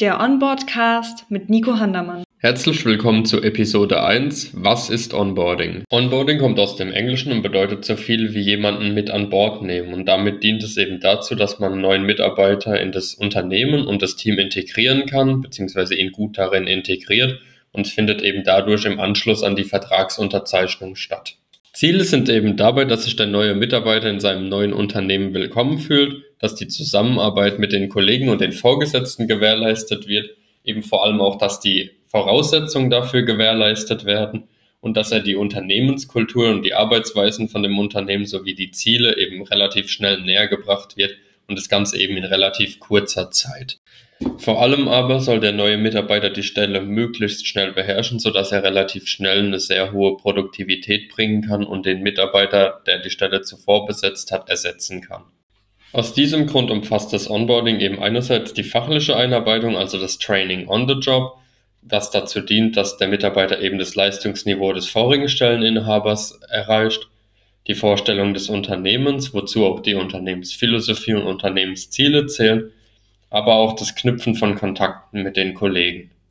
Der Onboardcast mit Nico Handermann. Herzlich willkommen zu Episode 1. Was ist Onboarding? Onboarding kommt aus dem Englischen und bedeutet so viel wie jemanden mit an Bord nehmen. Und damit dient es eben dazu, dass man einen neuen Mitarbeiter in das Unternehmen und das Team integrieren kann, beziehungsweise ihn gut darin integriert und findet eben dadurch im Anschluss an die Vertragsunterzeichnung statt. Ziele sind eben dabei, dass sich der neue Mitarbeiter in seinem neuen Unternehmen willkommen fühlt, dass die Zusammenarbeit mit den Kollegen und den Vorgesetzten gewährleistet wird, eben vor allem auch, dass die Voraussetzungen dafür gewährleistet werden und dass er die Unternehmenskultur und die Arbeitsweisen von dem Unternehmen sowie die Ziele eben relativ schnell näher gebracht wird und das Ganze eben in relativ kurzer Zeit. Vor allem aber soll der neue Mitarbeiter die Stelle möglichst schnell beherrschen, sodass er relativ schnell eine sehr hohe Produktivität bringen kann und den Mitarbeiter, der die Stelle zuvor besetzt hat, ersetzen kann. Aus diesem Grund umfasst das Onboarding eben einerseits die fachliche Einarbeitung, also das Training on the Job, was dazu dient, dass der Mitarbeiter eben das Leistungsniveau des vorigen Stelleninhabers erreicht, die Vorstellung des Unternehmens, wozu auch die Unternehmensphilosophie und Unternehmensziele zählen, aber auch das Knüpfen von Kontakten mit den Kollegen.